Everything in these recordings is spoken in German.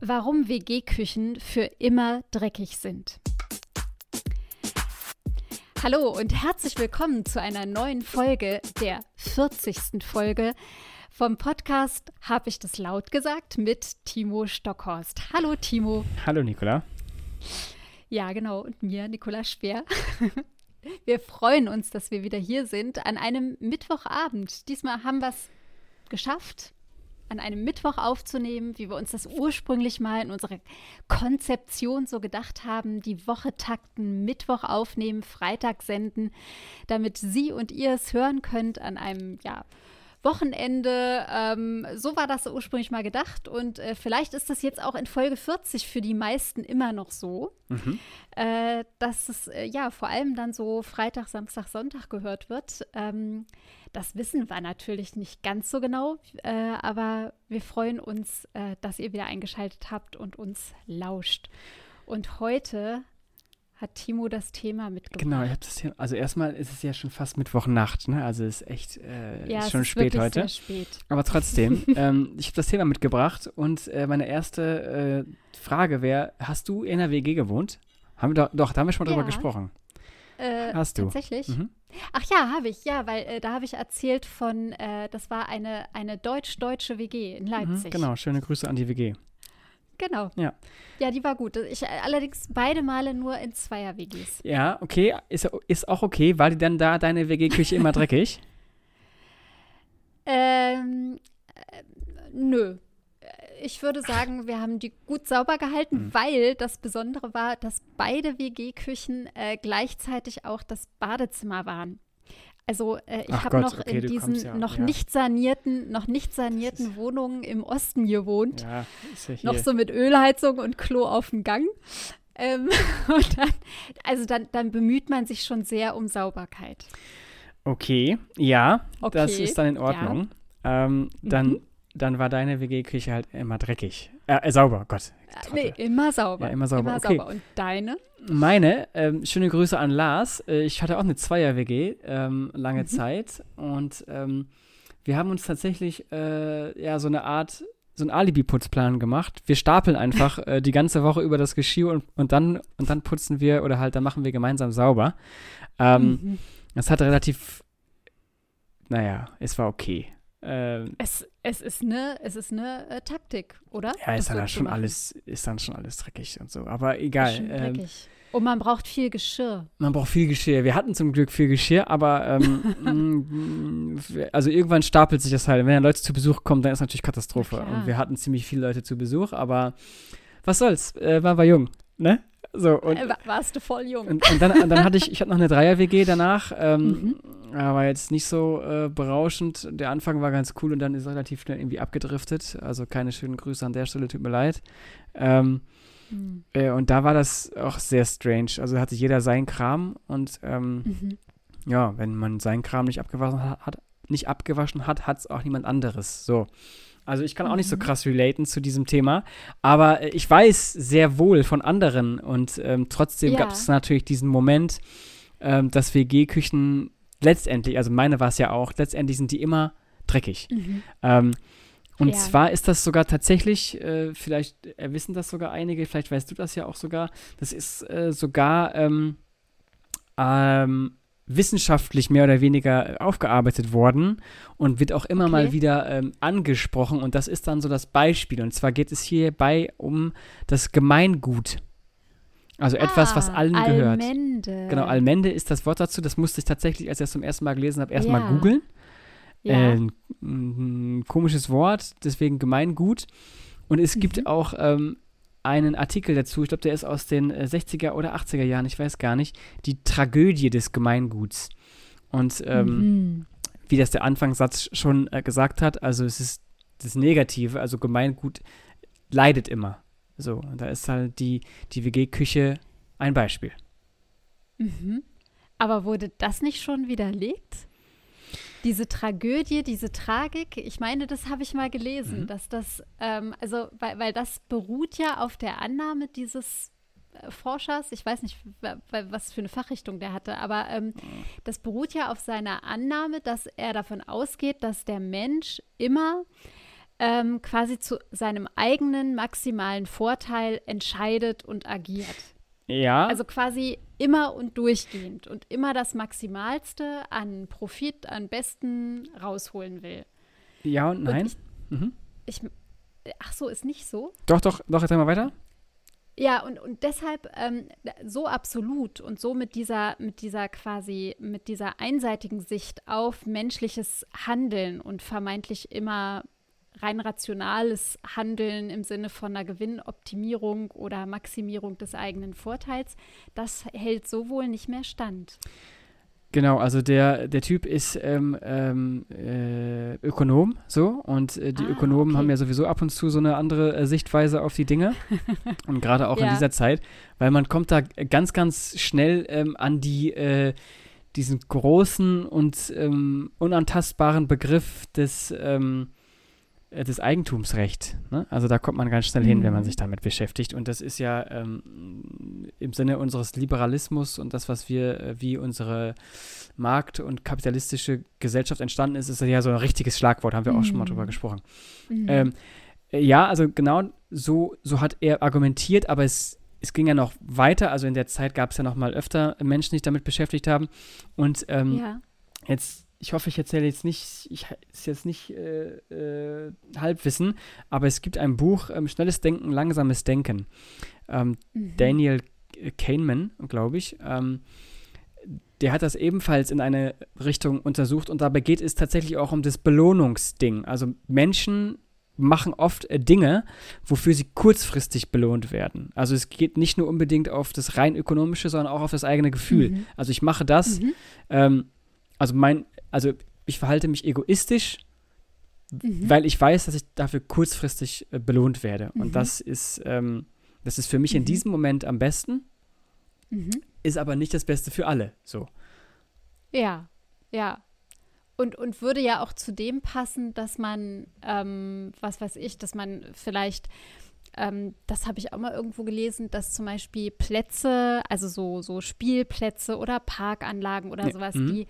Warum WG-Küchen für immer dreckig sind. Hallo und herzlich willkommen zu einer neuen Folge, der 40. Folge vom Podcast Habe ich das laut gesagt mit Timo Stockhorst. Hallo Timo. Hallo Nicola. Ja, genau. Und mir, Nicola Speer. Wir freuen uns, dass wir wieder hier sind an einem Mittwochabend. Diesmal haben wir es geschafft an einem Mittwoch aufzunehmen, wie wir uns das ursprünglich mal in unserer Konzeption so gedacht haben, die Woche takten, Mittwoch aufnehmen, Freitag senden, damit Sie und ihr es hören könnt an einem, ja, Wochenende. Ähm, so war das ursprünglich mal gedacht und äh, vielleicht ist das jetzt auch in Folge 40 für die meisten immer noch so, mhm. äh, dass es äh, ja vor allem dann so Freitag, Samstag, Sonntag gehört wird. Ähm, das wissen wir natürlich nicht ganz so genau, äh, aber wir freuen uns, äh, dass ihr wieder eingeschaltet habt und uns lauscht. Und heute hat Timo das Thema mitgebracht. Genau, ich habe das Thema. Also erstmal ist es ja schon fast Mittwochnacht, ne? Also es ist echt äh, ja, ist schon es ist spät heute. Sehr spät. Aber trotzdem, ähm, ich habe das Thema mitgebracht und äh, meine erste äh, Frage wäre: Hast du in der WG gewohnt? Haben wir doch, doch, da haben wir schon mal ja. drüber gesprochen. Äh, Hast du? Tatsächlich? Mhm. Ach ja, habe ich, ja, weil äh, da habe ich erzählt von, äh, das war eine, eine deutsch-deutsche WG in mhm, Leipzig. Mhm, genau, schöne Grüße an die WG. Genau. Ja. Ja, die war gut. Ich äh, allerdings beide Male nur in Zweier-WGs. Ja, okay. Ist, ist auch okay. War die dann da deine WG-Küche immer dreckig? ähm, äh, nö ich würde sagen, wir haben die gut sauber gehalten, mhm. weil das Besondere war, dass beide WG-Küchen äh, gleichzeitig auch das Badezimmer waren. Also äh, ich habe noch okay, in diesen ja, noch ja. nicht sanierten, noch nicht sanierten Wohnungen im Osten gewohnt. Ja, ja noch so mit Ölheizung und Klo auf dem Gang. Ähm, und dann, also dann, dann bemüht man sich schon sehr um Sauberkeit. Okay, ja, okay. das ist dann in Ordnung. Ähm, dann mhm dann war deine WG-Küche halt immer dreckig. Äh, äh sauber, Gott. Trottel. Nee, immer sauber. Ja, immer sauber. Immer okay. sauber. Und deine? Meine, ähm, schöne Grüße an Lars. Äh, ich hatte auch eine Zweier-WG ähm, lange mhm. Zeit und ähm, wir haben uns tatsächlich äh, ja so eine Art so einen Alibi-Putzplan gemacht. Wir stapeln einfach äh, die ganze Woche über das Geschirr und, und, dann, und dann putzen wir oder halt, dann machen wir gemeinsam sauber. Ähm, mhm. Das hat relativ, naja, es war okay. Ähm, es, es ist eine, es ist eine äh, Taktik, oder? Ja, ist dann, schon alles, ist dann schon alles dreckig und so. Aber egal. Ähm, und man braucht viel Geschirr. Man braucht viel Geschirr. Wir hatten zum Glück viel Geschirr, aber ähm, mm, also irgendwann stapelt sich das halt. Wenn dann Leute zu Besuch kommen, dann ist natürlich Katastrophe. Und wir hatten ziemlich viele Leute zu Besuch, aber was soll's? Äh, war, war jung, ne? So, und, äh, warst du voll jung. Und, und dann, dann hatte ich, ich hatte noch eine Dreier-WG danach. Ähm, mhm. war jetzt nicht so äh, berauschend. Der Anfang war ganz cool und dann ist es relativ schnell irgendwie abgedriftet. Also keine schönen Grüße an der Stelle, tut mir leid. Ähm, mhm. äh, und da war das auch sehr strange. Also hatte jeder seinen Kram und ähm, mhm. ja, wenn man seinen Kram nicht abgewaschen hat, nicht abgewaschen hat, hat es auch niemand anderes. So. Also ich kann auch nicht so mhm. krass relaten zu diesem Thema, aber äh, ich weiß sehr wohl von anderen und ähm, trotzdem ja. gab es natürlich diesen Moment, ähm, dass WG-Küchen letztendlich, also meine war es ja auch, letztendlich sind die immer dreckig. Mhm. Ähm, und ja. zwar ist das sogar tatsächlich, äh, vielleicht wissen das sogar einige, vielleicht weißt du das ja auch sogar, das ist äh, sogar ähm, ähm, wissenschaftlich mehr oder weniger aufgearbeitet worden und wird auch immer okay. mal wieder ähm, angesprochen. Und das ist dann so das Beispiel. Und zwar geht es hierbei um das Gemeingut. Also ah, etwas, was allen Almende. gehört. Genau, Almende ist das Wort dazu. Das musste ich tatsächlich, als ich das zum ersten Mal gelesen habe, erstmal ja. googeln. Ja. Äh, ein, ein, komisches Wort, deswegen Gemeingut. Und es mhm. gibt auch ähm, einen Artikel dazu, ich glaube, der ist aus den 60er äh, oder 80er Jahren, ich weiß gar nicht, die Tragödie des Gemeinguts. Und ähm, mhm. wie das der Anfangssatz schon äh, gesagt hat, also es ist das Negative, also Gemeingut leidet immer. So, und da ist halt die, die WG-Küche ein Beispiel. Mhm. Aber wurde das nicht schon widerlegt? Diese Tragödie, diese Tragik, ich meine, das habe ich mal gelesen, mhm. dass das, ähm, also, weil, weil das beruht ja auf der Annahme dieses äh, Forschers, ich weiß nicht, was für eine Fachrichtung der hatte, aber ähm, das beruht ja auf seiner Annahme, dass er davon ausgeht, dass der Mensch immer ähm, quasi zu seinem eigenen maximalen Vorteil entscheidet und agiert. Ja. Also quasi immer und durchgehend und immer das Maximalste an Profit, an Besten rausholen will. Ja und nein. Und ich, mhm. ich, ach so, ist nicht so? Doch, doch, doch, jetzt mal weiter. Ja, und, und deshalb ähm, so absolut und so mit dieser, mit dieser quasi, mit dieser einseitigen Sicht auf menschliches Handeln und vermeintlich immer rein rationales Handeln im Sinne von einer Gewinnoptimierung oder Maximierung des eigenen Vorteils, das hält so wohl nicht mehr stand. Genau, also der, der Typ ist ähm, ähm, äh, Ökonom, so, und äh, die Ah, Ökonomen okay. haben ja sowieso ab und zu so eine andere äh, Sichtweise auf die Dinge. und gerade auch in Ja. dieser Zeit, weil man kommt da ganz, ganz schnell ähm, an die, äh, diesen großen und ähm, unantastbaren Begriff des, ähm, äh, des Eigentumsrecht. Ne? Also da kommt man ganz schnell hin, wenn man Mhm. sich damit beschäftigt. Und das ist ja ähm, im Sinne unseres Liberalismus und das, was wir, äh, wie unsere Markt- und kapitalistische Gesellschaft entstanden ist, ist ja so ein richtiges Schlagwort, haben wir auch schon mal Mhm. drüber gesprochen. Mhm. Ähm, äh, ja, also genau so, so hat er argumentiert, aber es, es ging ja noch weiter. Also in der Zeit gab es ja noch mal öfter Menschen, die sich damit beschäftigt haben. Und ähm, ja. jetzt, ich hoffe, ich erzähle jetzt nicht, ich ist jetzt nicht äh, äh, Halbwissen, aber es gibt ein Buch, ähm, Schnelles Denken, Langsames Denken. Ähm, Mhm. Daniel Kahneman, glaube ich, ähm, der hat das ebenfalls in eine Richtung untersucht und dabei geht es tatsächlich auch um das Belohnungsding. Also Menschen machen oft äh, Dinge, wofür sie kurzfristig belohnt werden. Also es geht nicht nur unbedingt auf das rein ökonomische, sondern auch auf das eigene Gefühl. Mhm. Also ich mache das, Mhm. ähm, also mein, also ich verhalte mich egoistisch, Mhm. weil ich weiß, dass ich dafür kurzfristig äh, belohnt werde. Mhm. Und das ist, ähm, das ist für mich in Mhm. diesem Moment am besten, Mhm. ist aber nicht das Beste für alle. So. Ja, ja. Und, und würde ja auch zu dem passen, dass man, ähm, was weiß ich, dass man vielleicht, ähm, das habe ich auch mal irgendwo gelesen, dass zum Beispiel Plätze, also so, so Spielplätze oder Parkanlagen oder Ja, sowas, mhm. die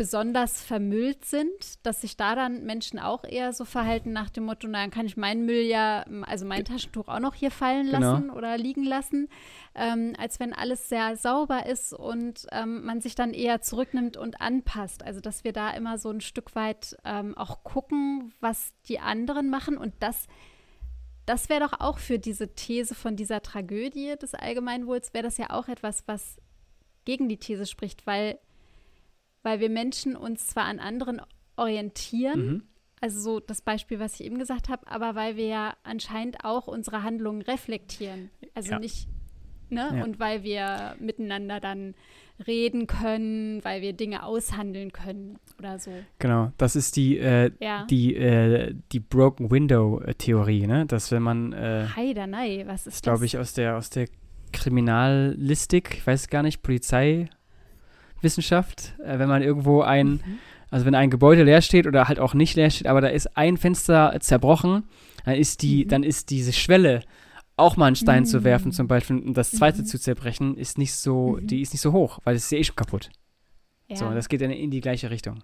besonders vermüllt sind, dass sich da dann Menschen auch eher so verhalten nach dem Motto, na, dann kann ich meinen Müll ja, also mein Taschentuch auch noch hier fallen Genau. lassen oder liegen lassen, ähm, als wenn alles sehr sauber ist und ähm, man sich dann eher zurücknimmt und anpasst. Also dass wir da immer so ein Stück weit ähm, auch gucken, was die anderen machen und das das wäre doch auch für diese These von dieser Tragödie des Allgemeinwohls, wäre das ja auch etwas, was gegen die These spricht, weil, weil wir Menschen uns zwar an anderen orientieren, Mhm. also so das Beispiel, was ich eben gesagt habe, aber weil wir ja anscheinend auch unsere Handlungen reflektieren. Also Ja. nicht, ne? Ja. Und weil wir miteinander dann reden können, weil wir Dinge aushandeln können oder so. Genau, das ist die, äh, Ja. die, äh, die Broken Window-Theorie, ne? Dass wenn man, äh, Heidanei, was ist glaube das? ich, aus der, aus der Kriminalistik, ich weiß gar nicht, Polizeiwissenschaft, äh, wenn man irgendwo ein, Mhm. also wenn ein Gebäude leer steht oder halt auch nicht leer steht, aber da ist ein Fenster zerbrochen, dann ist die, Mhm. dann ist diese Schwelle, auch mal einen Stein zu werfen Mhm. zum Beispiel und das zweite Mhm. zu zerbrechen, ist nicht so, Mhm. die ist nicht so hoch, weil es ist ja eh schon kaputt. Ja. So, das geht dann in die gleiche Richtung.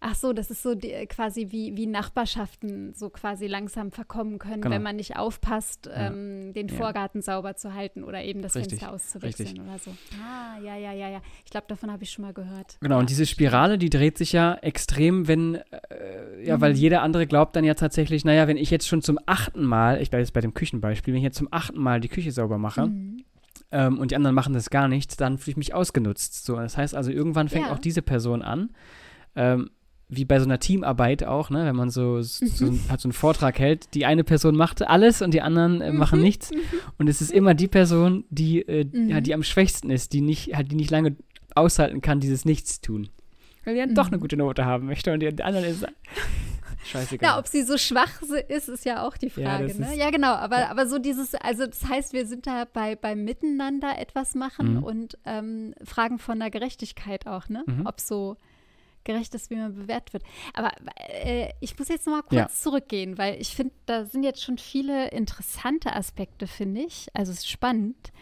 Ach so, das ist so die, äh, quasi wie, wie Nachbarschaften so quasi langsam verkommen können, Genau. wenn man nicht aufpasst, Ja. ähm, den Ja. Vorgarten sauber zu halten oder eben das Richtig, Fenster auszuwechseln richtig. oder so. Ah, ja, ja, ja, ja. Ich glaube, davon habe ich schon mal gehört. Genau, ja. und diese Spirale, die dreht sich ja extrem, wenn, äh, ja, weil Mhm. jeder andere glaubt dann ja tatsächlich, naja, wenn ich jetzt schon zum achten Mal, ich bleibe jetzt bei dem Küchenbeispiel, wenn ich jetzt zum achten Mal die Küche sauber mache Mhm. ähm, und die anderen machen das gar nicht, dann fühle ich mich ausgenutzt. So, das heißt also, irgendwann fängt Ja. auch diese Person an, ähm, wie bei so einer Teamarbeit auch, ne, wenn man so, so, Mhm. halt so einen Vortrag hält, die eine Person macht alles und die anderen äh, machen Mhm. nichts. Und es ist immer die Person, die, äh, ja, Mhm. die am schwächsten ist, die nicht, halt, die nicht lange aushalten kann, dieses Nichtstun. Weil die dann doch eine Mhm. gute Note haben möchte und die anderen ist scheißegal. Ja, ob sie so schwach ist, ist ja auch die Ja, Frage. das ne? ja genau, aber, ja. aber so dieses, also das heißt, wir sind da bei, beim Miteinander etwas machen Mhm. und ähm, fragen von der Gerechtigkeit auch, ne? Mhm. Ob so gerecht ist, wie man bewertet wird. Aber äh, ich muss jetzt noch mal kurz Ja. zurückgehen, weil ich finde, da sind jetzt schon viele interessante Aspekte, finde ich. Also es ist spannend.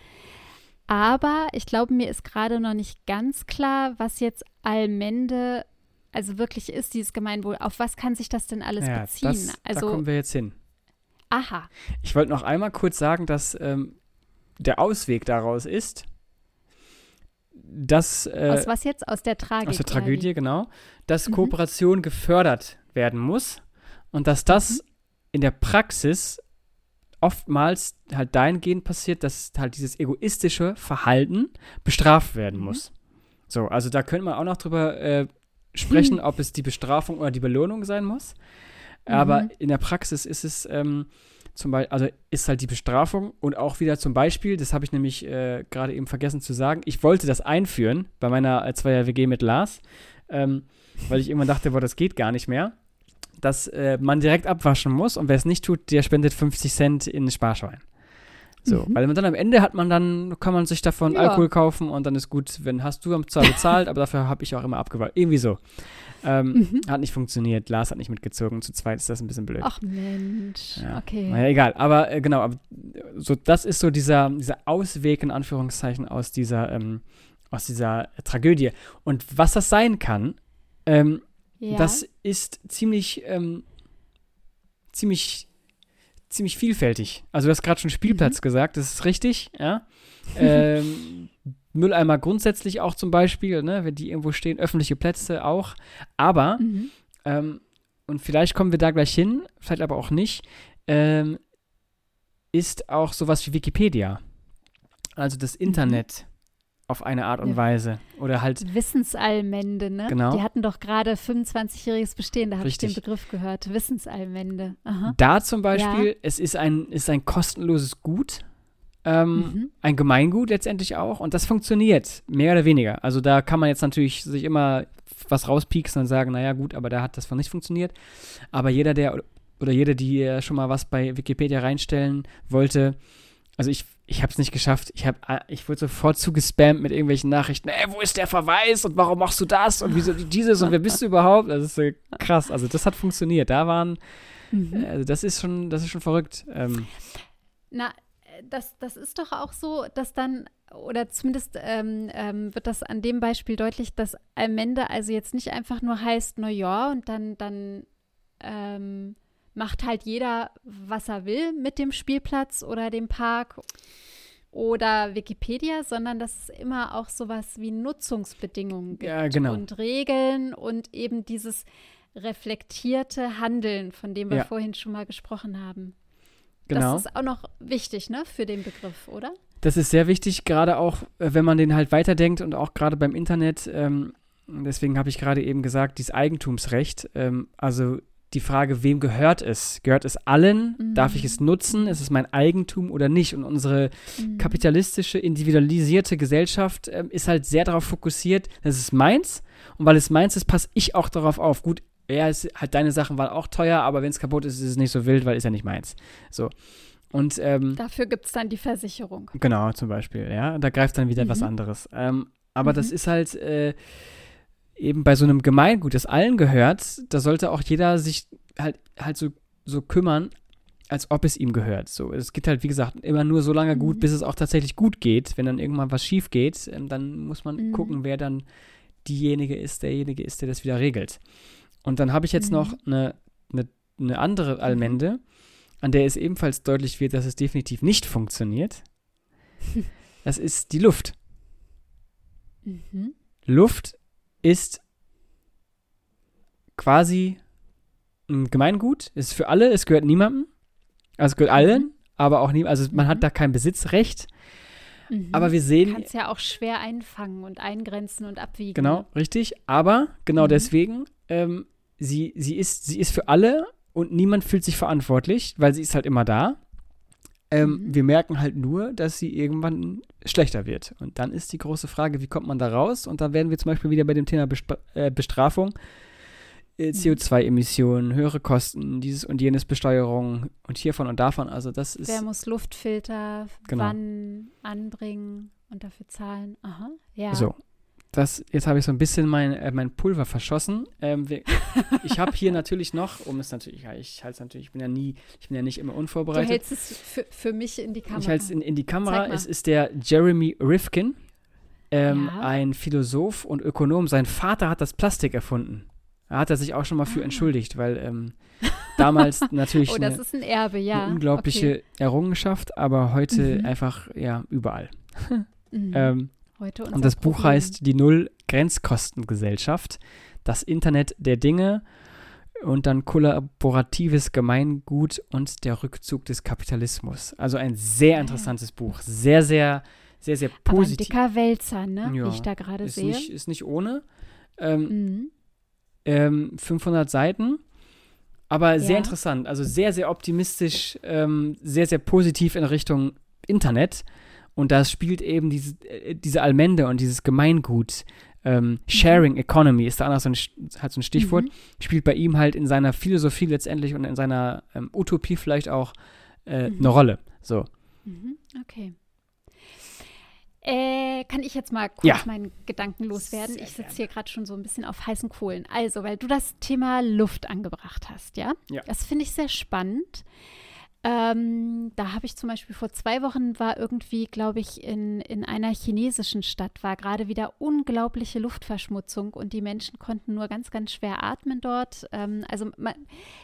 Aber ich glaube, mir ist gerade noch nicht ganz klar, was jetzt Allmende also wirklich ist dieses Gemeinwohl? Auf was kann sich das denn alles ja, beziehen? Das, also, da kommen wir jetzt hin. Aha. Ich wollte noch einmal kurz sagen, dass ähm, der Ausweg daraus ist, dass. Äh, aus was jetzt? Aus der Tragik? Aus der Tragödie, genau. Dass Mhm. Kooperation gefördert werden muss und dass das Mhm. in der Praxis oftmals halt dahingehend passiert, dass halt dieses egoistische Verhalten bestraft werden Mhm. muss. So, also da könnte man auch noch drüber äh, sprechen, ob es die Bestrafung oder die Belohnung sein muss. Aber Mhm. in der Praxis ist es ähm, zum Beispiel, also ist halt die Bestrafung und auch wieder zum Beispiel, das habe ich nämlich äh, gerade eben vergessen zu sagen, ich wollte das einführen bei meiner äh, Zweier-WG mit Lars, ähm, weil ich irgendwann dachte, boah, das geht gar nicht mehr, dass äh, man direkt abwaschen muss und wer es nicht tut, der spendet 50 Cent in ein Sparschwein. So, Mhm. weil man dann am Ende hat man dann, kann man sich davon Ja. Alkohol kaufen und dann ist gut, wenn hast du zwar bezahlt, aber dafür habe ich auch immer abgewalt. Irgendwie so. Ähm, Mhm. Hat nicht funktioniert. Lars hat nicht mitgezogen. Zu zweit ist das ein bisschen blöd. Ach Mensch. Ja. Okay. Naja, egal. Aber äh, genau, aber, so, das ist so dieser, dieser Ausweg in Anführungszeichen aus dieser, ähm, aus dieser Tragödie. Und was das sein kann, ähm, ja. das ist ziemlich, ähm, ziemlich, ziemlich vielfältig. Also du hast gerade schon Spielplatz gesagt, das ist richtig, ja. ähm, Mülleimer grundsätzlich auch zum Beispiel, ne, wenn die irgendwo stehen, öffentliche Plätze auch. Aber Mhm. ähm, und vielleicht kommen wir da gleich hin, vielleicht aber auch nicht, ähm, ist auch sowas wie Wikipedia. Also das Internet auf eine Art und Mhm. Ja. Weise. Oder halt, Wissensallmende, ne? Genau. Die hatten doch gerade 25-jähriges Bestehen, da habe ich den. Begriff gehört. Wissensallmende. Aha. da zum Beispiel, es ist ein, ist ein kostenloses Gut, ähm, Mhm. ein Gemeingut letztendlich auch und das funktioniert, mehr oder weniger. Also da kann man jetzt natürlich sich immer was rauspieksen und sagen, naja gut, aber da hat das von nicht funktioniert. Aber jeder, der oder jede, die äh, schon mal was bei Wikipedia reinstellen wollte, also ich, ich habe es nicht geschafft. Ich, hab, äh, ich wurde sofort zugespammt mit irgendwelchen Nachrichten. Ey, wo ist der Verweis und warum machst du das und wieso dieses und wer bist du überhaupt? Das ist so krass. Also das hat funktioniert. Da waren, Mhm. also das ist schon, das ist schon verrückt. Ähm, Na, äh, das, das ist doch auch so, dass dann, oder zumindest ähm, ähm, wird das an dem Beispiel deutlich, dass Allmende also jetzt nicht einfach nur heißt, na ja, und dann, dann ähm, macht halt jeder, was er will mit dem Spielplatz oder dem Park oder Wikipedia, sondern dass es immer auch sowas wie Nutzungsbedingungen gibt Ja, genau. und Regeln und eben dieses reflektierte Handeln, von dem wir Ja. vorhin schon mal gesprochen haben. Genau. Das ist auch noch wichtig, ne, für den Begriff, oder? Das ist sehr wichtig, gerade auch, äh, wenn man den halt weiterdenkt und auch gerade beim Internet. Ähm, deswegen habe ich gerade eben gesagt, dieses Eigentumsrecht. Ähm, also die Frage, wem gehört es? Gehört es allen? Mhm. Darf ich es nutzen? Ist es mein Eigentum oder nicht? Und unsere Mhm. kapitalistische, individualisierte Gesellschaft ähm, ist halt sehr darauf fokussiert, das ist meins. Und weil es meins ist, passe ich auch darauf auf. Gut, ja, es, halt deine Sachen waren auch teuer, aber wenn es kaputt ist, ist es nicht so wild, weil ist ja nicht meins. So. Und ähm, Dafür gibt es dann die Versicherung. Genau, zum Beispiel, ja. Da greift dann wieder was Mhm. anderes. Ähm, aber das Mhm. ist halt äh, eben bei so einem Gemeingut, das allen gehört, da sollte auch jeder sich halt, halt so, so kümmern, als ob es ihm gehört. So, es geht halt, wie gesagt, immer nur so lange gut, Mhm. bis es auch tatsächlich gut geht. Wenn dann irgendwann was schief geht, ähm, dann muss man Mhm. gucken, wer dann diejenige ist, derjenige ist, der das wieder regelt. Und dann habe ich jetzt Mhm. noch eine, eine, eine andere Allmende, an der es ebenfalls deutlich wird, dass es definitiv nicht funktioniert. Das ist die Luft. Mhm. Luft ist quasi ein Gemeingut, ist für alle, es gehört niemandem. Also es gehört allen, aber auch nie, also man Mhm. hat da kein Besitzrecht. Mhm. Aber wir sehen, Kannst ja auch schwer einfangen und eingrenzen und abwiegen. genau, richtig, aber genau Mhm. deswegen, ähm, sie, sie, ist, sie ist für alle und niemand fühlt sich verantwortlich, weil sie ist halt immer da. Ähm, Mhm. Wir merken halt nur, dass sie irgendwann schlechter wird. Und dann ist die große Frage, wie kommt man da raus? Und da werden wir zum Beispiel wieder bei dem Thema Bestra äh, Bestrafung, äh, Mhm. CO2-Emissionen, höhere Kosten, dieses und jenes Besteuerung und hiervon und davon. Also das ist Wer muss Luftfilter Genau. wann anbringen und dafür zahlen? Aha, ja. so. Das, jetzt habe ich so ein bisschen mein, äh, mein Pulver verschossen. Ähm, wir, ich habe hier natürlich noch, um es natürlich, ja, ich halte es natürlich, ich bin ja nie, ich bin ja nicht immer Du unvorbereitet. hältst es für, für mich in die Kamera. Ich halte es in, in die Kamera. Es ist der Jeremy Rifkin, ähm, Ja. ein Philosoph und Ökonom. Sein Vater hat das Plastik erfunden. Da hat er sich auch schon mal für ah. entschuldigt, weil ähm, damals natürlich oh, eine, ein Erbe, ja. eine, unglaubliche okay. Errungenschaft, aber heute mhm. einfach ja überall. mhm. ähm, heute und das Problem. Buch heißt Die Null-Grenzkostengesellschaft, das Internet der Dinge und dann kollaboratives Gemeingut und der Rückzug des Kapitalismus. Also ein sehr interessantes Buch, sehr, sehr, sehr, sehr positiv. Aber ein dicker Wälzer, ne? Ja, wie ich da gerade sehe. Nicht, ist nicht ohne. Ähm, mhm. ähm, 500 Seiten, aber ja. sehr interessant. Also sehr, sehr optimistisch, ähm, sehr, sehr positiv in Richtung Internet. Und da spielt eben diese, äh, diese Allmende und dieses Gemeingut ähm, Sharing Economy ist da anders so ein, halt so ein Stichwort, mhm. spielt bei ihm halt in seiner Philosophie letztendlich und in seiner ähm, Utopie vielleicht auch äh, mhm. eine Rolle. So. Mhm. Okay. Äh, kann ich jetzt mal kurz ja. meinen Gedanken loswerden? Sehr ich sitze hier gerade schon so ein bisschen auf heißen Kohlen. Also, weil du das Thema Luft angebracht hast, ja? Ja. Das finde ich sehr spannend. Ähm, da habe ich zum Beispiel vor zwei Wochen war irgendwie, glaube ich, in, in einer chinesischen Stadt, war gerade wieder unglaubliche Luftverschmutzung und die Menschen konnten nur ganz, ganz schwer atmen dort. Ähm, also man,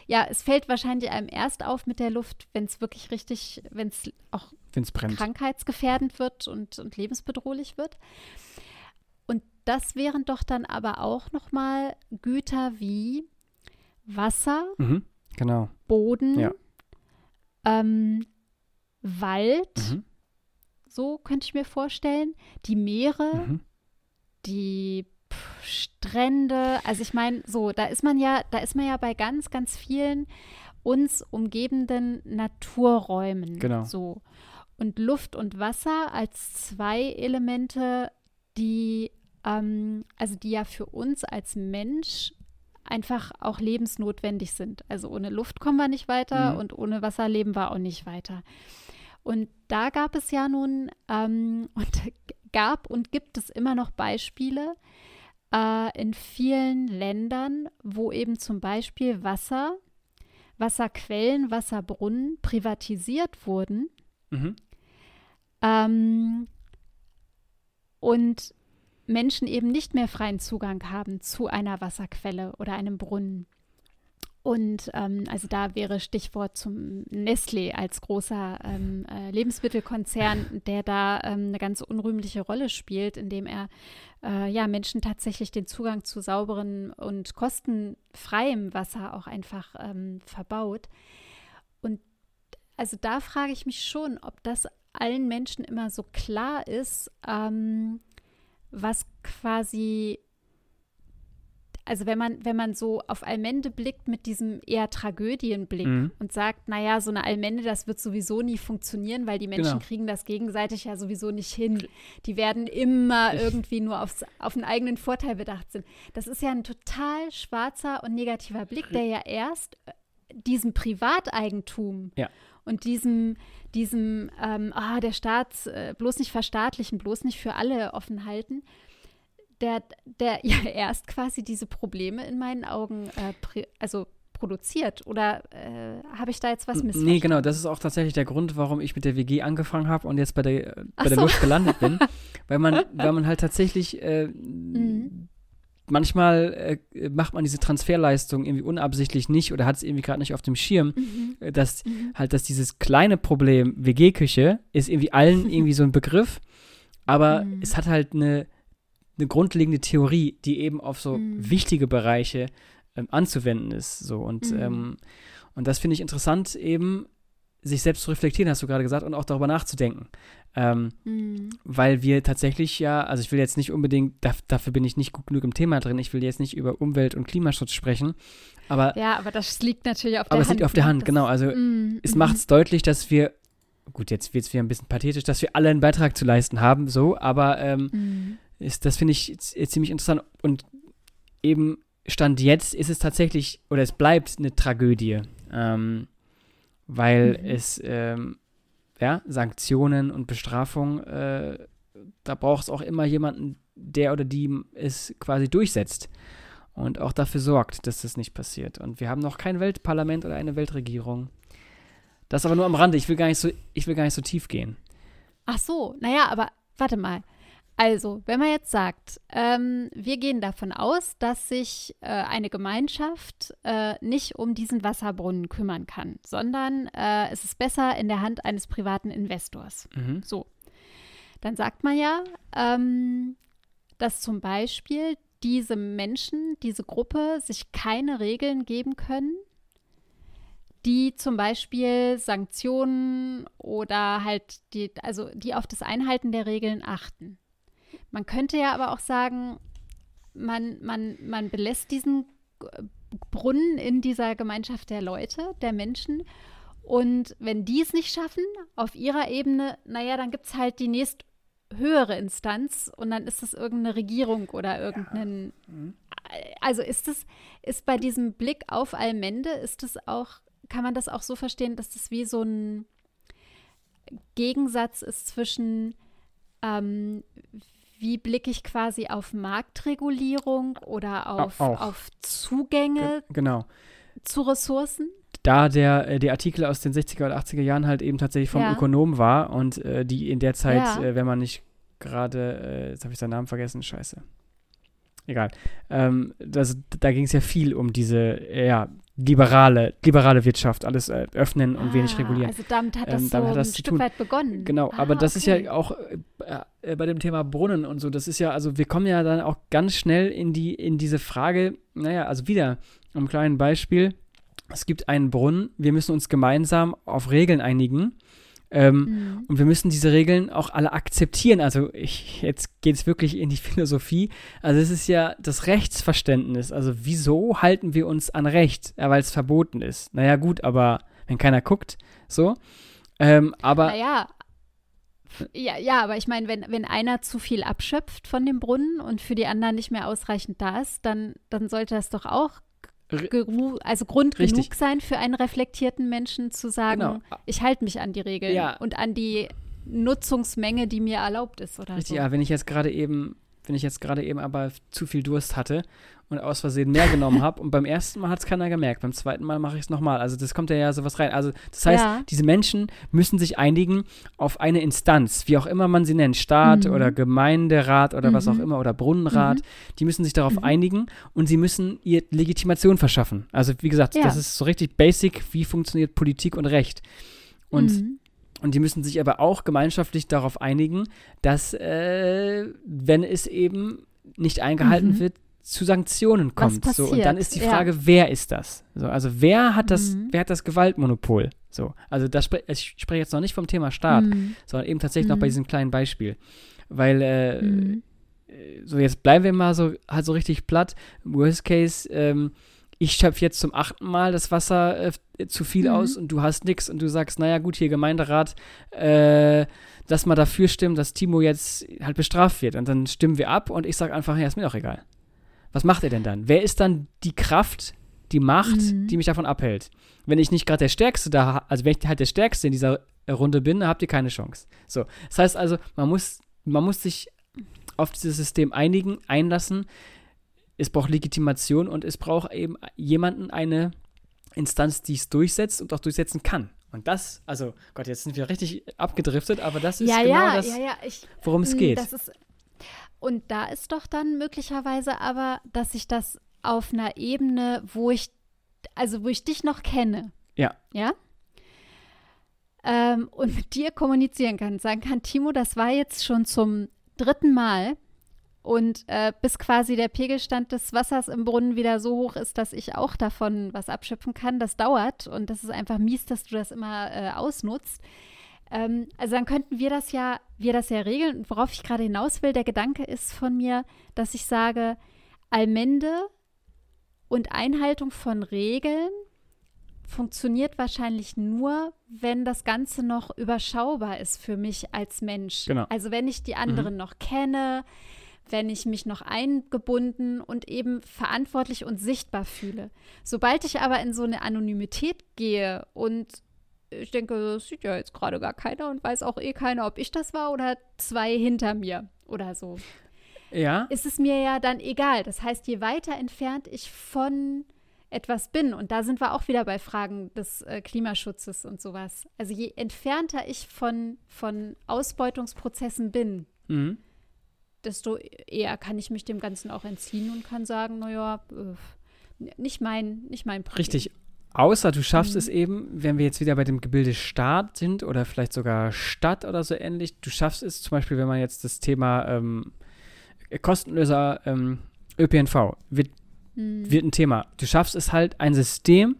ja, es fällt wahrscheinlich einem erst auf mit der Luft, wenn es wirklich richtig, wenn es auch Wenn's brennt. krankheitsgefährdend wird und, und lebensbedrohlich wird. Und das wären doch dann aber auch nochmal Güter wie Wasser, mhm, genau. Boden, ja ähm, Wald, mhm. so könnte ich mir vorstellen, die Meere, mhm. die pff, Strände, also ich meine, so, da ist man ja, da ist man ja bei ganz, ganz vielen uns umgebenden Naturräumen. Genau. So. Und Luft und Wasser als zwei Elemente, die, ähm, also die ja für uns als Mensch einfach auch lebensnotwendig sind. Also ohne Luft kommen wir nicht weiter mhm. und ohne Wasser leben wir auch nicht weiter. Und da gab es ja nun ähm, und gab und gibt es immer noch Beispiele äh, in vielen Ländern, wo eben zum Beispiel Wasser, Wasserquellen, Wasserbrunnen privatisiert wurden. Mhm. Ähm, und Menschen eben nicht mehr freien Zugang haben zu einer Wasserquelle oder einem Brunnen. Und ähm, also da wäre Stichwort zum Nestlé als großer ähm, äh, Lebensmittelkonzern, der da ähm, eine ganz unrühmliche Rolle spielt, indem er äh, ja Menschen tatsächlich den Zugang zu sauberen und kostenfreiem Wasser auch einfach ähm, verbaut. Und also da frage ich mich schon, ob das allen Menschen immer so klar ist, ähm, was quasi, also wenn man, wenn man so auf Allmende blickt mit diesem eher Tragödienblick mhm. und sagt, naja, so eine Allmende, das wird sowieso nie funktionieren, weil die Menschen genau. kriegen das gegenseitig ja sowieso nicht hin. Die werden immer irgendwie nur aufs, auf den eigenen Vorteil bedacht sind. Das ist ja ein total schwarzer und negativer Blick, der ja erst äh, diesem Privateigentum ja. Und diesem, diesem, ähm, ah, der Staat äh, bloß nicht verstaatlichen, bloß nicht für alle offen halten, der, der ja erst quasi diese Probleme in meinen Augen, äh, also produziert. Oder äh, habe ich da jetzt was missverstanden? Nee, genau, das ist auch tatsächlich der Grund, warum ich mit der WG angefangen habe und jetzt bei der, bei der so. Luft gelandet bin. weil man, weil man halt tatsächlich äh, mhm manchmal äh, macht man diese Transferleistung irgendwie unabsichtlich nicht oder hat es irgendwie gerade nicht auf dem Schirm, mhm. Äh, dass mhm. halt, dass dieses kleine Problem WG-Küche ist irgendwie allen irgendwie so ein Begriff, aber mhm. es hat halt eine, eine grundlegende Theorie, die eben auf so mhm. wichtige Bereiche ähm, anzuwenden ist. So und, mhm. ähm, und das finde ich interessant, eben sich selbst zu reflektieren, hast du gerade gesagt, und auch darüber nachzudenken. Ähm, mhm. Weil wir tatsächlich ja, also ich will jetzt nicht unbedingt, da, dafür bin ich nicht gut genug im Thema drin, ich will jetzt nicht über Umwelt- und Klimaschutz sprechen. Aber, ja, aber das liegt natürlich auf der Hand. Aber es liegt auf der Hand, das, genau. Also mm, es mm. macht es deutlich, dass wir, gut, jetzt wird es wieder ein bisschen pathetisch, dass wir alle einen Beitrag zu leisten haben, so, aber ähm, mm. ist, das finde ich ziemlich interessant. Und eben Stand jetzt ist es tatsächlich, oder es bleibt eine Tragödie. Ähm, weil mhm. es ähm, ja, Sanktionen und Bestrafung, äh, da braucht es auch immer jemanden, der oder die es quasi durchsetzt und auch dafür sorgt, dass das nicht passiert. Und wir haben noch kein Weltparlament oder eine Weltregierung. Das aber nur am Rande. Ich will gar nicht so, ich will gar nicht so tief gehen. Ach so, naja, aber warte mal. Also, wenn man jetzt sagt, ähm, wir gehen davon aus, dass sich äh, eine Gemeinschaft äh, nicht um diesen Wasserbrunnen kümmern kann, sondern äh, es ist besser in der Hand eines privaten Investors. Mhm. So, dann sagt man ja, ähm, dass zum Beispiel diese Menschen, diese Gruppe sich keine Regeln geben können, die zum Beispiel Sanktionen oder halt die, also die auf das Einhalten der Regeln achten. Man könnte ja aber auch sagen, man, man, man belässt diesen Brunnen in dieser Gemeinschaft der Leute, der Menschen. Und wenn die es nicht schaffen, auf ihrer Ebene, naja, dann gibt es halt die nächst höhere Instanz und dann ist das irgendeine Regierung oder irgendein. Ja. Mhm. Also ist es, ist bei diesem Blick auf Allmende, ist es auch kann man das auch so verstehen, dass das wie so ein Gegensatz ist zwischen, ähm, wie blicke ich quasi auf Marktregulierung oder auf, auf Zugänge Ge genau. zu Ressourcen? Da der, äh, der Artikel aus den 60er oder 80er Jahren halt eben tatsächlich vom ja. Ökonom war und äh, die in der Zeit, ja. äh, wenn man nicht gerade, äh, jetzt habe ich seinen Namen vergessen, scheiße. Egal. Ähm, das, da ging es ja viel um diese, ja, liberale, liberale Wirtschaft, alles äh, öffnen und ah, wenig regulieren. Also damit hat das, ähm, damit so hat das ein Stück tun. weit begonnen. Genau, ah, aber das okay. ist ja auch äh, äh, bei dem Thema Brunnen und so, das ist ja, also wir kommen ja dann auch ganz schnell in die, in diese Frage, naja, also wieder, ein kleines Beispiel, es gibt einen Brunnen, wir müssen uns gemeinsam auf Regeln einigen ähm, mhm. Und wir müssen diese Regeln auch alle akzeptieren. Also ich, jetzt geht es wirklich in die Philosophie. Also es ist ja das Rechtsverständnis. Also wieso halten wir uns an Recht? Ja, weil es verboten ist. Naja gut, aber wenn keiner guckt, so. Ähm, aber naja, ja, ja, aber ich meine, wenn, wenn einer zu viel abschöpft von dem Brunnen und für die anderen nicht mehr ausreichend da ist, dann, dann sollte das doch auch also Grund Richtig. genug sein für einen reflektierten Menschen zu sagen, genau. ich halte mich an die Regeln ja. und an die Nutzungsmenge, die mir erlaubt ist oder Richtig, so. ja, wenn ich jetzt gerade eben, wenn ich jetzt gerade eben aber zu viel Durst hatte und aus Versehen mehr genommen habe. Und beim ersten Mal hat es keiner gemerkt. Beim zweiten Mal mache ich es nochmal. Also das kommt ja ja sowas rein. Also das heißt, ja. diese Menschen müssen sich einigen auf eine Instanz, wie auch immer man sie nennt, Staat mhm. oder Gemeinderat oder mhm. was auch mhm. immer oder Brunnenrat. Mhm. Die müssen sich darauf mhm. einigen und sie müssen ihr Legitimation verschaffen. Also wie gesagt, ja. das ist so richtig basic, wie funktioniert Politik und Recht. Und mhm. Und die müssen sich aber auch gemeinschaftlich darauf einigen, dass, äh, wenn es eben nicht eingehalten mhm. wird, zu Sanktionen kommt. So, und dann ist die Frage, ja. wer ist das? So, also wer hat das, mhm. wer hat das Gewaltmonopol? So, also das spre ich spreche jetzt noch nicht vom Thema Staat, mhm. sondern eben tatsächlich mhm. noch bei mhm. diesem kleinen Beispiel. Weil, äh, mhm. äh, so jetzt bleiben wir mal so halt so richtig platt. Worst Case, ähm, ich schöpfe jetzt zum achten Mal das Wasser äh, zu viel mhm. aus und du hast nichts und du sagst, naja gut, hier Gemeinderat, äh, dass man dafür stimmt, dass Timo jetzt halt bestraft wird. Und dann stimmen wir ab und ich sage einfach, ja, ist mir doch egal. Was macht er denn dann? Wer ist dann die Kraft, die Macht, mhm. die mich davon abhält? Wenn ich nicht gerade der Stärkste da, also wenn ich halt der Stärkste in dieser Runde bin, dann habt ihr keine Chance. So, das heißt also, man muss, man muss sich auf dieses System einigen, einlassen. Es braucht Legitimation und es braucht eben jemanden, eine Instanz, die es durchsetzt und auch durchsetzen kann. Und das, also Gott, jetzt sind wir richtig abgedriftet, aber das ist ja, genau ja, das, ja, worum es geht. Das ist, und da ist doch dann möglicherweise aber, dass ich das auf einer Ebene, wo ich, also wo ich dich noch kenne. Ja. Ja? Ähm, und mit dir kommunizieren kann. Sagen kann, Timo, das war jetzt schon zum dritten Mal. Und äh, bis quasi der Pegelstand des Wassers im Brunnen wieder so hoch ist, dass ich auch davon was abschöpfen kann, das dauert. Und das ist einfach mies, dass du das immer äh, ausnutzt. Ähm, also dann könnten wir das ja, wir das ja regeln. Und worauf ich gerade hinaus will, der Gedanke ist von mir, dass ich sage, Allmende und Einhaltung von Regeln funktioniert wahrscheinlich nur, wenn das Ganze noch überschaubar ist für mich als Mensch. Genau. Also wenn ich die anderen mhm. noch kenne, wenn ich mich noch eingebunden und eben verantwortlich und sichtbar fühle. Sobald ich aber in so eine Anonymität gehe und ich denke, das sieht ja jetzt gerade gar keiner und weiß auch eh keiner, ob ich das war oder zwei hinter mir oder so. Ja. Ist es mir ja dann egal. Das heißt, je weiter entfernt ich von etwas bin, und da sind wir auch wieder bei Fragen des äh, Klimaschutzes und sowas. Also je entfernter ich von, von Ausbeutungsprozessen bin, mhm. desto eher kann ich mich dem Ganzen auch entziehen und kann sagen, naja, äh, nicht mein, nicht mein Problem. Richtig. Außer du schaffst Mhm. es eben, wenn wir jetzt wieder bei dem Gebilde Staat sind oder vielleicht sogar Stadt oder so ähnlich, du schaffst es zum Beispiel, wenn man jetzt das Thema ähm, kostenloser ähm, ÖPNV wird, Mhm. wird ein Thema. Du schaffst es halt, ein System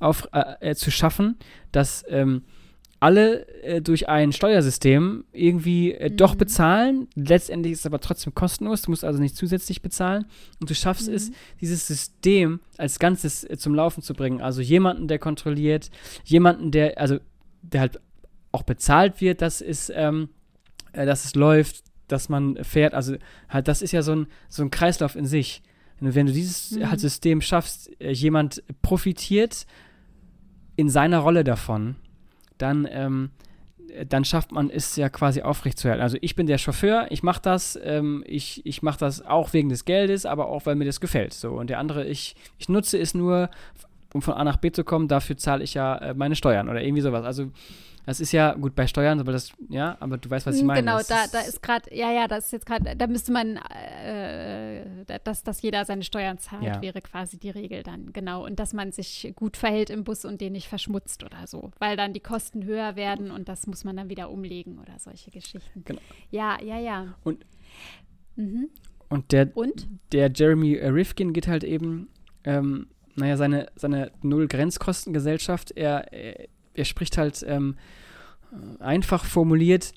auf, äh, äh, zu schaffen, das ähm, alle äh, durch ein Steuersystem irgendwie äh, doch Mhm. bezahlen. Letztendlich ist es aber trotzdem kostenlos. Du musst also nicht zusätzlich bezahlen. Und du schaffst es, Mhm. dieses System als Ganzes äh, zum Laufen zu bringen. Also jemanden, der kontrolliert, jemanden, der, also der halt auch bezahlt wird, dass es, ähm, äh, dass es läuft, dass man fährt. Also halt, das ist ja so ein, so ein Kreislauf in sich. Und wenn du dieses Mhm. halt System schaffst, äh, jemand profitiert in seiner Rolle davon, dann, ähm, äh, dann schafft man es ja quasi aufrechtzuerhalten. Also ich bin der Chauffeur, ich mache das, ähm, ich, ich mache das auch wegen des Geldes, aber auch, weil mir das gefällt. So. Und der andere, ich, ich nutze es nur, um von A nach B zu kommen, dafür zahle ich ja äh, meine Steuern oder irgendwie sowas. Also das ist ja gut bei Steuern, aber das, ja, aber du weißt, was ich Mm, meine. Genau, Das da, da ist gerade, ja, ja, das ist jetzt gerade, da müsste man, äh, da- dass, dass jeder seine Steuern zahlt, Ja. wäre quasi die Regel dann, genau. Und dass man sich gut verhält im Bus und den nicht verschmutzt oder so, weil dann die Kosten höher werden und das muss man dann wieder umlegen oder solche Geschichten. Genau. Ja, ja, ja. Und- Mhm. Und der, Und? der Jeremy Rifkin geht halt eben, ähm, naja, seine, seine Null-Grenzkostengesellschaft, er, er, er spricht halt ähm, einfach formuliert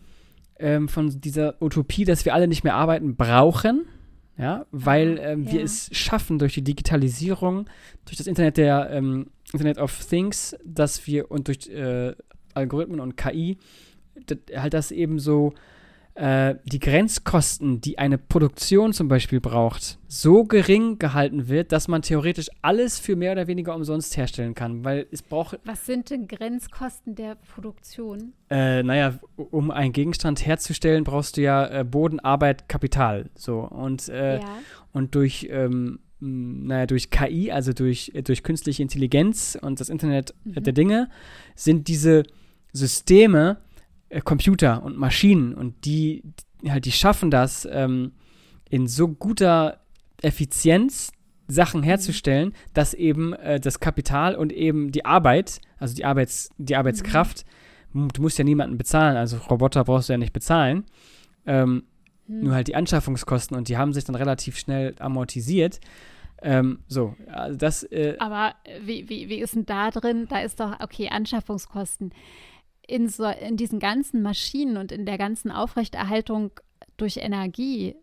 ähm, von dieser Utopie, dass wir alle nicht mehr arbeiten brauchen, ja, weil Ah, ähm, wir ja. es schaffen durch die Digitalisierung, durch das Internet der ähm, Internet of Things, dass wir und durch äh, Algorithmen und KI, halt das eben so äh, die Grenzkosten, die eine Produktion zum Beispiel braucht, so gering gehalten wird, dass man theoretisch alles für mehr oder weniger umsonst herstellen kann, weil es braucht, Was sind denn Grenzkosten der Produktion? äh, naja, um einen Gegenstand herzustellen, brauchst du ja äh, Boden, Arbeit, Kapital, so und äh, ja. und durch ähm, naja, durch KI, also durch, äh, durch künstliche Intelligenz und das Internet Mhm. der Dinge, sind diese Systeme äh, Computer und Maschinen und die, die halt, die schaffen das ähm, in so guter Effizienz Sachen herzustellen, dass eben äh, das Kapital und eben die Arbeit, also die, Arbeits, die Arbeitskraft, m- du musst ja niemanden bezahlen, also Roboter brauchst du ja nicht bezahlen, ähm, Hm. nur halt die Anschaffungskosten und die haben sich dann relativ schnell amortisiert. Ähm, so, also das, äh, Aber wie, wie, wie ist denn da drin? Da ist doch, okay, Anschaffungskosten. In, so, in diesen ganzen Maschinen und in der ganzen Aufrechterhaltung durch Energie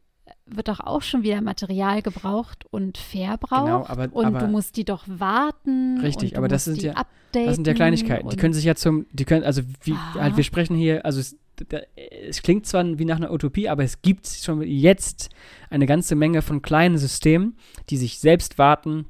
wird doch auch schon wieder Material gebraucht und verbraucht. Genau, aber- und aber- du musst die doch warten. Richtig, aber das sind ja- das sind ja Kleinigkeiten. Die können sich ja zum, die können, also wie, Ah. halt, wir sprechen hier, also es, da, es klingt zwar wie nach einer Utopie, aber es gibt schon jetzt eine ganze Menge von kleinen Systemen, die sich selbst warten,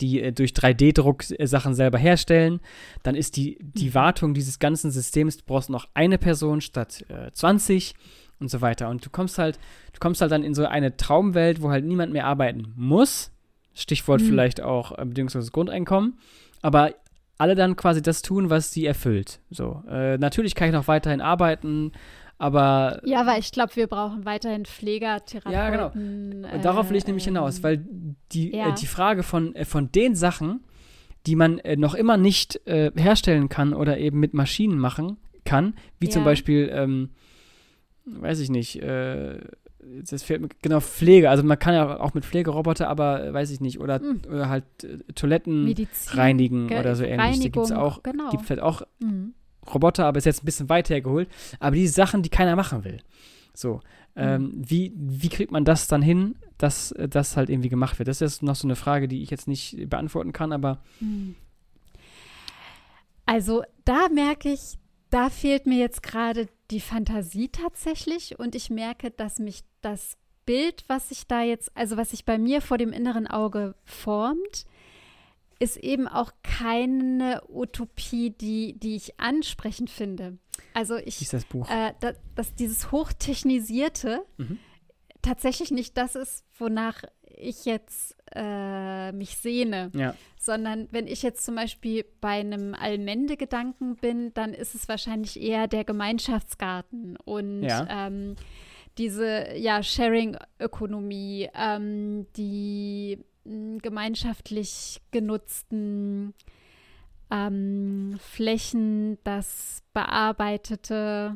die äh, durch 3D-Druck äh, Sachen selber herstellen. Dann ist die, die Mhm. Wartung dieses ganzen Systems, du brauchst noch eine Person statt äh, 20 und so weiter. Und du kommst halt, du kommst halt dann in so eine Traumwelt, wo halt niemand mehr arbeiten muss. Stichwort Mhm. vielleicht auch äh, bedingungsloses Grundeinkommen. Aber alle dann quasi das tun, was sie erfüllt. So, äh, natürlich kann ich noch weiterhin arbeiten, aber Ja, aber ich glaube, wir brauchen weiterhin Pfleger, Therapeuten. Ja, genau. äh, darauf will ich nämlich hinaus, weil die, ja. äh, die Frage von, äh, von den Sachen, die man äh, noch immer nicht äh, herstellen kann oder eben mit Maschinen machen kann, wie zum Ja. Beispiel, ähm, weiß ich nicht, äh, das fehlt mir, genau, Pflege, also man kann ja auch mit Pflegeroboter, aber äh, weiß ich nicht, oder, Hm. oder halt äh, Toiletten Medizin, reinigen Ge- oder so ähnlich. Da gibt es Reinigung, auch, genau. gibt halt auch Mhm. Roboter, aber ist jetzt ein bisschen weit hergeholt. Aber die Sachen, die keiner machen will. So, ähm, wie, wie kriegt man das dann hin, dass äh, das halt irgendwie gemacht wird? Das ist jetzt noch so eine Frage, die ich jetzt nicht beantworten kann, aber Hm. Also da merke ich, da fehlt mir jetzt gerade die Fantasie tatsächlich und ich merke, dass mich das Bild, was sich da jetzt, also was sich bei mir vor dem inneren Auge formt, ist eben auch keine Utopie, die, die ich ansprechend finde. Also ich, ist das Buch? äh, da, dass dieses Hochtechnisierte Mhm. tatsächlich nicht das ist, wonach ich jetzt äh, mich sehne ja, sondern wenn ich jetzt zum Beispiel bei einem Allmende-Gedanken bin, dann ist es wahrscheinlich eher der Gemeinschaftsgarten und Ja. ähm, diese ja, Sharing-Ökonomie, ähm, die gemeinschaftlich genutzten ähm, Flächen, das bearbeitete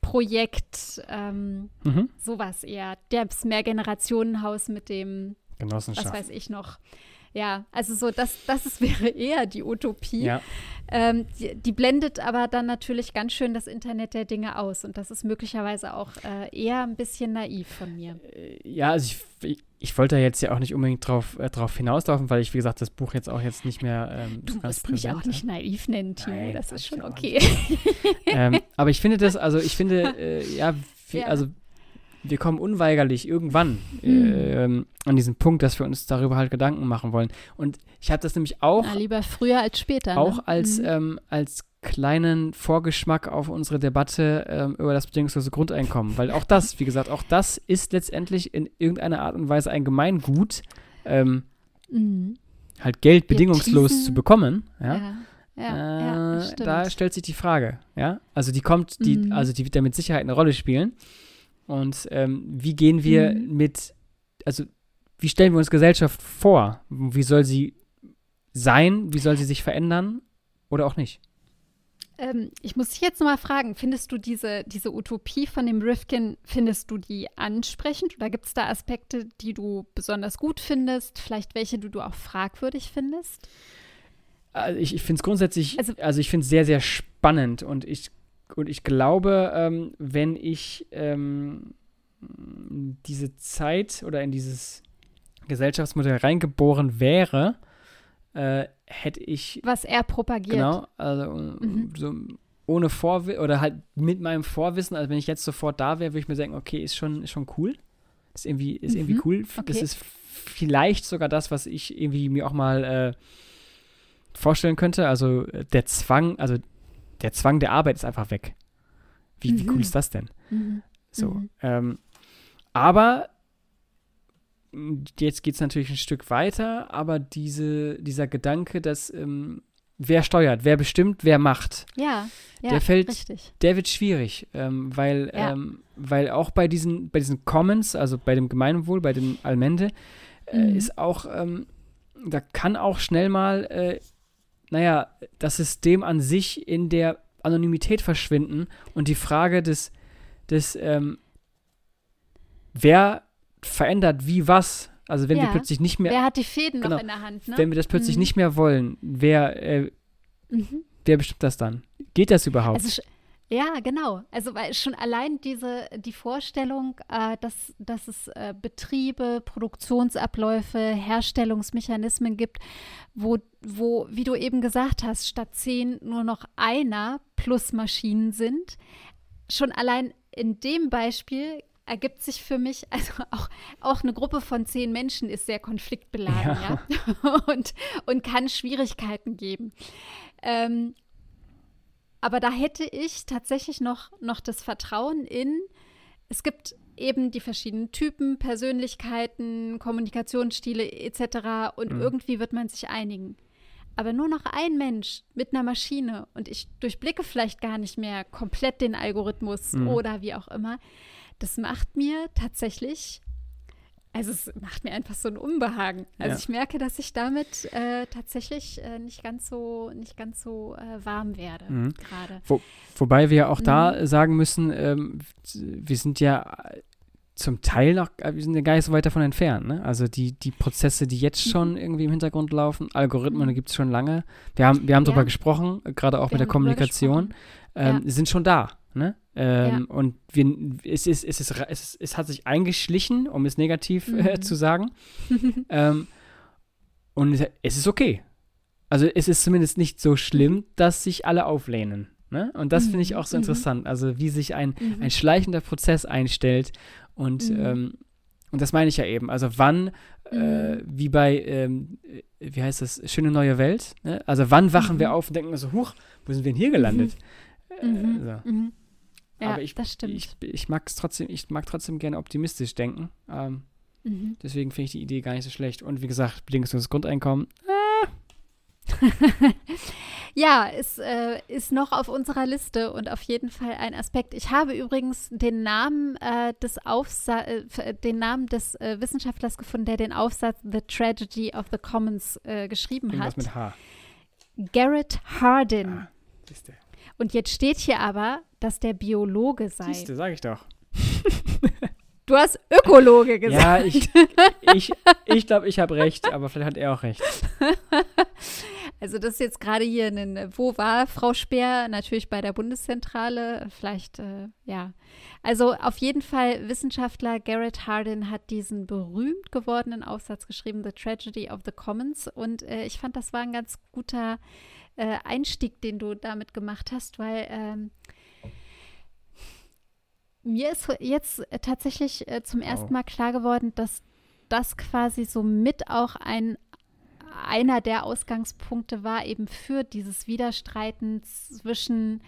Projekt, ähm, Mhm. sowas eher. Das Mehrgenerationenhaus mit dem, was weiß ich noch. Ja, also so, das, das ist, wäre eher die Utopie. Ja, Ähm, die, die blendet aber dann natürlich ganz schön das Internet der Dinge aus. Und das ist möglicherweise auch äh, eher ein bisschen naiv von mir. ja, also ich, ich, wollte da jetzt ja auch nicht unbedingt drauf, äh, drauf hinauslaufen, weil ich, wie gesagt, das Buch jetzt auch jetzt nicht mehr ähm, Du so ganz musst mich präsent auch habe. nicht naiv nennen, Timo. Nein, das hab ist schon auch okay. ähm, aber ich finde das, also ich finde, äh, ja, wir, Ja. also wir kommen unweigerlich irgendwann Hm. ähm, an diesen Punkt, dass wir uns darüber halt Gedanken machen wollen. Und ich habe das nämlich auch, Na, lieber früher als später. auch ne? als, Mhm. ähm, als kleinen Vorgeschmack auf unsere Debatte ähm, über das bedingungslose Grundeinkommen. Weil auch das, wie gesagt, auch das ist letztendlich in irgendeiner Art und Weise ein Gemeingut, ähm, Mhm. halt Geld Wir bedingungslos zu bekommen. Ja? Ja, ja, ja, Äh, stimmt. da stellt sich die Frage, ja. Also die kommt, die, Mhm. also die wird da mit Sicherheit eine Rolle spielen. Und ähm, wie gehen wir Mhm. mit, also wie stellen wir uns Gesellschaft vor? Wie soll sie sein? Wie soll sie sich verändern? Oder auch nicht? Ähm, ich muss dich jetzt nochmal fragen, findest du diese, diese Utopie von dem Rifkin, findest du die ansprechend oder gibt es da Aspekte, die du besonders gut findest, vielleicht welche, die du auch fragwürdig findest? Also ich, ich finde es grundsätzlich, also, Also- ich finde es sehr, sehr spannend und ich, und ich glaube, ähm, wenn ich ähm, diese Zeit oder in dieses Gesellschaftsmodell reingeboren wäre, äh, hätte ich Was er propagiert. Genau, also Mhm. so ohne Vorwissen oder halt mit meinem Vorwissen, also wenn ich jetzt sofort da wäre, würde ich mir denken, okay, ist schon, ist schon cool. Ist irgendwie, ist irgendwie Mhm, cool. Das okay. ist vielleicht sogar das, was ich irgendwie mir auch mal äh, vorstellen könnte. Also äh, der Zwang, also der Zwang der Arbeit ist einfach weg. Wie, wie cool Mhm. ist das denn? Mhm. So. Mhm. Ähm, aber m, jetzt geht es natürlich ein Stück weiter, aber diese, dieser Gedanke, dass ähm, wer steuert, wer bestimmt, wer macht, Ja, ja, Der fällt- richtig. der wird schwierig, ähm, weil, Ja. ähm, weil auch bei diesen, bei diesen Commons, also bei dem Gemeinwohl, bei dem Allmende, äh, Mhm. ist auch, ähm, da kann auch schnell mal, äh, naja, das System an sich in der Anonymität verschwinden und die Frage des, des ähm, wer verändert wie was, also wenn wir Ja. plötzlich nicht mehr, Wer hat die Fäden Genau. noch in der Hand? Ne? wenn wir das plötzlich Mhm. nicht mehr wollen, wer, äh, Mhm. wer bestimmt das dann? Geht das überhaupt? Also ja, genau. Also weil schon allein diese die Vorstellung, äh, dass, dass es äh, Betriebe, Produktionsabläufe, Herstellungsmechanismen gibt, wo, wo, wie du eben gesagt hast, statt zehn nur noch einer plus Maschinen sind. Schon allein in dem Beispiel ergibt sich für mich, also auch, auch eine Gruppe von zehn Menschen ist sehr konfliktbeladen, ja, und, und kann Schwierigkeiten geben. Ähm, aber da hätte ich tatsächlich noch, noch das Vertrauen in, es gibt eben die verschiedenen Typen, Persönlichkeiten, Kommunikationsstile etc. Und Mhm. irgendwie wird man sich einigen. Aber nur noch ein Mensch mit einer Maschine und ich durchblicke vielleicht gar nicht mehr komplett den Algorithmus Mhm. oder wie auch immer. Das macht mir tatsächlich, also es macht mir einfach so ein Unbehagen. Also Ja. ich merke, dass ich damit äh, tatsächlich äh, nicht ganz so, nicht ganz so äh, warm werde Mhm. gerade. Wobei wir auch Mhm. da sagen müssen, ähm, wir sind ja zum Teil noch, äh, wir sind ja gar nicht so weit davon entfernt. Ne? Also die, die Prozesse, die jetzt schon irgendwie im Hintergrund laufen, Algorithmen Mhm. gibt es schon lange. Wir haben, wir haben darüber Ja. gesprochen, äh, gerade auch Wir mit der Kommunikation, gesprochen. ähm, sind schon da. Ne? Ähm, Und wir, es, ist, es, ist, es, ist, es hat sich eingeschlichen, um es negativ äh, Mhm. zu sagen. ähm, und es, ist okay. Also es ist zumindest nicht so schlimm, dass sich alle auflehnen. Ne? Und das finde ich Mhm, auch so mhm. interessant. Also wie sich ein, Mhm. ein schleichender Prozess einstellt. Und, Mhm. ähm, und das meine ich ja eben. Also wann, äh, Mhm. wie bei, ähm, äh, wie heißt das, Schöne neue Welt. Ne? Also wann wachen wir Mhm. auf und denken so, huch, wo sind wir denn hier gelandet? Mhm. Äh, so. Ja, Aber ich, das stimmt. ich, ich mag es trotzdem, ich mag trotzdem gerne optimistisch denken. Ähm, mhm. deswegen finde ich die Idee gar nicht so schlecht. Und wie gesagt, bedingungsloses Grundeinkommen. Ja, es äh, ist noch auf unserer Liste und auf jeden Fall ein Aspekt. Ich habe übrigens den Namen äh, des Aufsa äh, den Namen des äh, Wissenschaftlers gefunden, der den Aufsatz The Tragedy of the Commons äh, geschrieben Irgendwas hat. mit H. Garrett Hardin. Ah, siehste. Und jetzt steht hier aber, dass der Biologe sei. Siehste, sag ich doch. Du hast Ökologe gesagt. Ja, ich, ich, ich glaube, ich habe recht, aber vielleicht hat er auch recht. Also das ist jetzt gerade hier ein, wo war Frau Speer? Natürlich bei der Bundeszentrale, vielleicht, äh, ja. Also auf jeden Fall Wissenschaftler Garrett Hardin hat diesen berühmt gewordenen Aufsatz geschrieben, The Tragedy of the Commons. Und äh, ich fand, das war ein ganz guter äh, Einstieg, den du damit gemacht hast, weil ähm, mir ist jetzt äh, tatsächlich äh, zum ersten. Mal klar geworden, dass das quasi so mit auch ein einer der Ausgangspunkte war eben für dieses Widerstreiten zwischen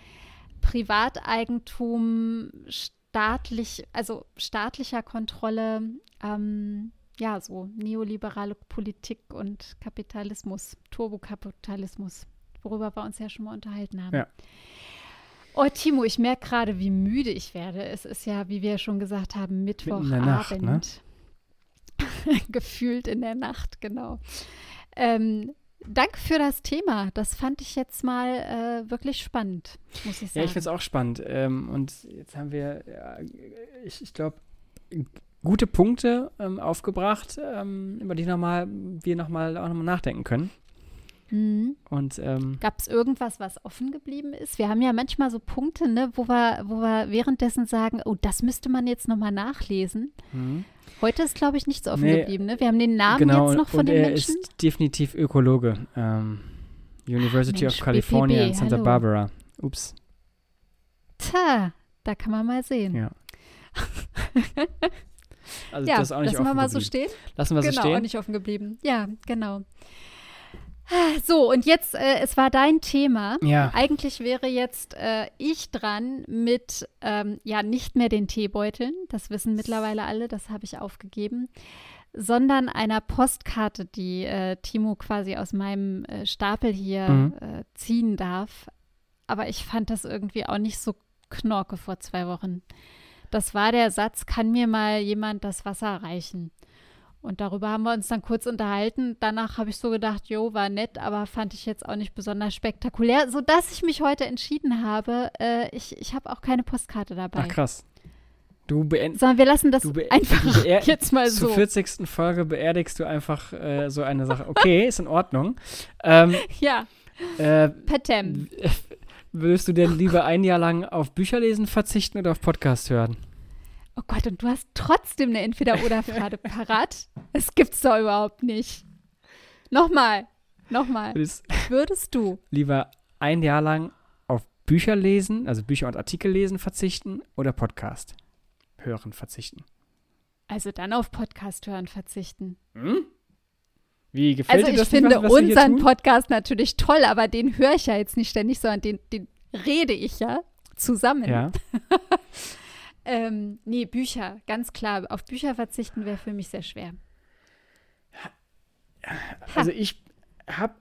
Privateigentum, staatlich, also staatlicher Kontrolle, ähm, ja, so neoliberale Politik und Kapitalismus, Turbokapitalismus, worüber wir uns ja schon mal unterhalten haben. Ja. Oh, Timo, ich merke gerade, wie müde ich werde. Es ist ja, wie wir schon gesagt haben, Mittwochabend. Nacht, ne? Gefühlt in der Nacht, genau. Ähm, danke für das Thema. Das fand ich jetzt mal äh, wirklich spannend, muss ich sagen. Ja, ich finde es auch spannend. Ähm, und jetzt haben wir, ja, ich, ich glaube, gute Punkte ähm, aufgebracht, ähm, über die noch mal, wir nochmal auch nochmal nachdenken können. Mhm. Und ähm, Gab es irgendwas, was offen geblieben ist? Wir haben ja manchmal so Punkte, ne, wo wir, wo wir währenddessen sagen, oh, das müsste man jetzt nochmal nachlesen. mhm. Heute ist, glaube ich, nichts offen Nee, geblieben. Ne? Wir haben den Namen genau, jetzt noch von und den er Menschen. ist definitiv Ökologe. Ähm, University Mensch, of California BPB, in Santa hallo. Barbara. Ups. Tja, da kann man mal sehen. Ja. Also Ja, das ist auch nicht lassen wir offen mal so geblieben. stehen. Lassen wir so genau, auch stehen. nicht offen geblieben. Ja, genau. So, und jetzt, äh, es war dein Thema. Ja. Eigentlich wäre jetzt äh, ich dran mit, ähm, ja, nicht mehr den Teebeuteln, das wissen mittlerweile alle, das habe ich aufgegeben, sondern einer Postkarte, die äh, Timo quasi aus meinem äh, Stapel hier Mhm. äh, ziehen darf. Aber ich fand das irgendwie auch nicht so knorke vor zwei Wochen. Das war der Satz, kann mir mal jemand das Wasser reichen? Und darüber haben wir uns dann kurz unterhalten. Danach habe ich so gedacht, jo, war nett, aber fand ich jetzt auch nicht besonders spektakulär, sodass ich mich heute entschieden habe, äh, ich, ich habe auch keine Postkarte dabei. Ach krass. Du beendest Sondern wir lassen das einfach jetzt mal zur so. 40. Folge beerdigst du einfach äh, so eine Sache. Okay, ist in Ordnung. Ähm, Ja, äh, Patem. würdest du denn lieber ein Jahr lang auf Bücherlesen verzichten oder auf Podcast hören? Oh Gott, und du hast trotzdem eine Entweder-Oder-Frage parat? Das gibt's doch überhaupt nicht. Nochmal, nochmal. Würdest Würdest du? lieber ein Jahr lang auf Bücher lesen, also Bücher und Artikel lesen verzichten oder Podcast hören verzichten? Also dann auf Podcast hören verzichten. Hm? Wie gefällt Also dir ich das nicht, finde was, was unseren? Podcast natürlich toll, aber den höre ich ja jetzt nicht ständig, sondern den, den rede ich ja zusammen. Ja. Ähm, nee, Bücher, ganz klar. Auf Bücher verzichten wäre für mich sehr schwer. Also ich habe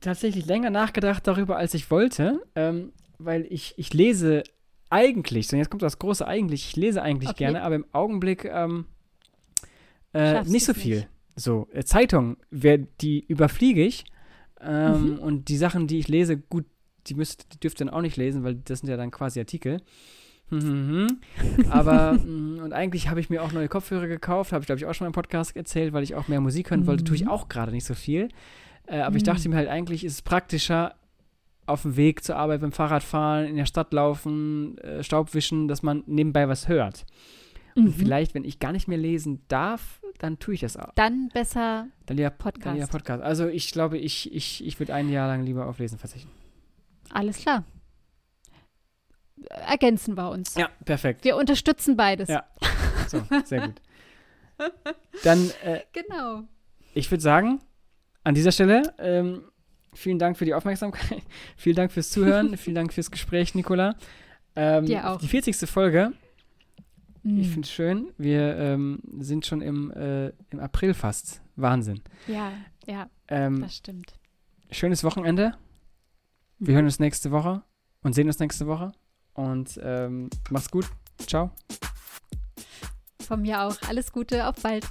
tatsächlich länger nachgedacht darüber, als ich wollte, ähm, weil ich, ich lese eigentlich, und jetzt kommt das große eigentlich, ich lese eigentlich Okay. gerne, aber im Augenblick ähm, äh, nicht so viel. nicht. So, äh, Zeitung, wer, die überfliege ich ähm, Mhm. und die Sachen, die ich lese, gut, die, müsst, die dürft ihr dann auch nicht lesen, weil das sind ja dann quasi Artikel. Mhm. Aber, mh, und eigentlich habe ich mir auch neue Kopfhörer gekauft, habe ich glaube ich auch schon mal im Podcast erzählt, weil ich auch mehr Musik hören wollte, tue ich Mhm. auch gerade nicht so viel. Äh, aber ich Mhm. dachte mir halt, eigentlich ist es praktischer, auf dem Weg zur Arbeit beim Fahrradfahren, in der Stadt laufen, äh, Staub wischen, dass man nebenbei was hört. Mhm. Und vielleicht, wenn ich gar nicht mehr lesen darf, dann tue ich das auch. Dann besser Dann lieber Podcast. Dann lieber Podcast. Also ich glaube, ich, ich, ich würde ein Jahr lang lieber auf Lesen verzichten. Alles klar. Ergänzen wir uns. Ja, perfekt. Wir unterstützen beides. Ja. So, sehr gut. Dann, äh, Genau. ich würde sagen, an dieser Stelle, ähm, vielen Dank für die Aufmerksamkeit. vielen Dank fürs Zuhören. vielen Dank fürs Gespräch, Nicola. Ähm, Dir auch. Die 40. Folge. Ich Mhm. finde es schön. Wir ähm, sind schon im, äh, im April fast. Wahnsinn. Ja, ja, Ähm, das stimmt. schönes Wochenende. Wir hören uns nächste Woche und sehen uns nächste Woche. Und ähm, mach's gut. Ciao. Von mir auch. Alles Gute. Auf bald.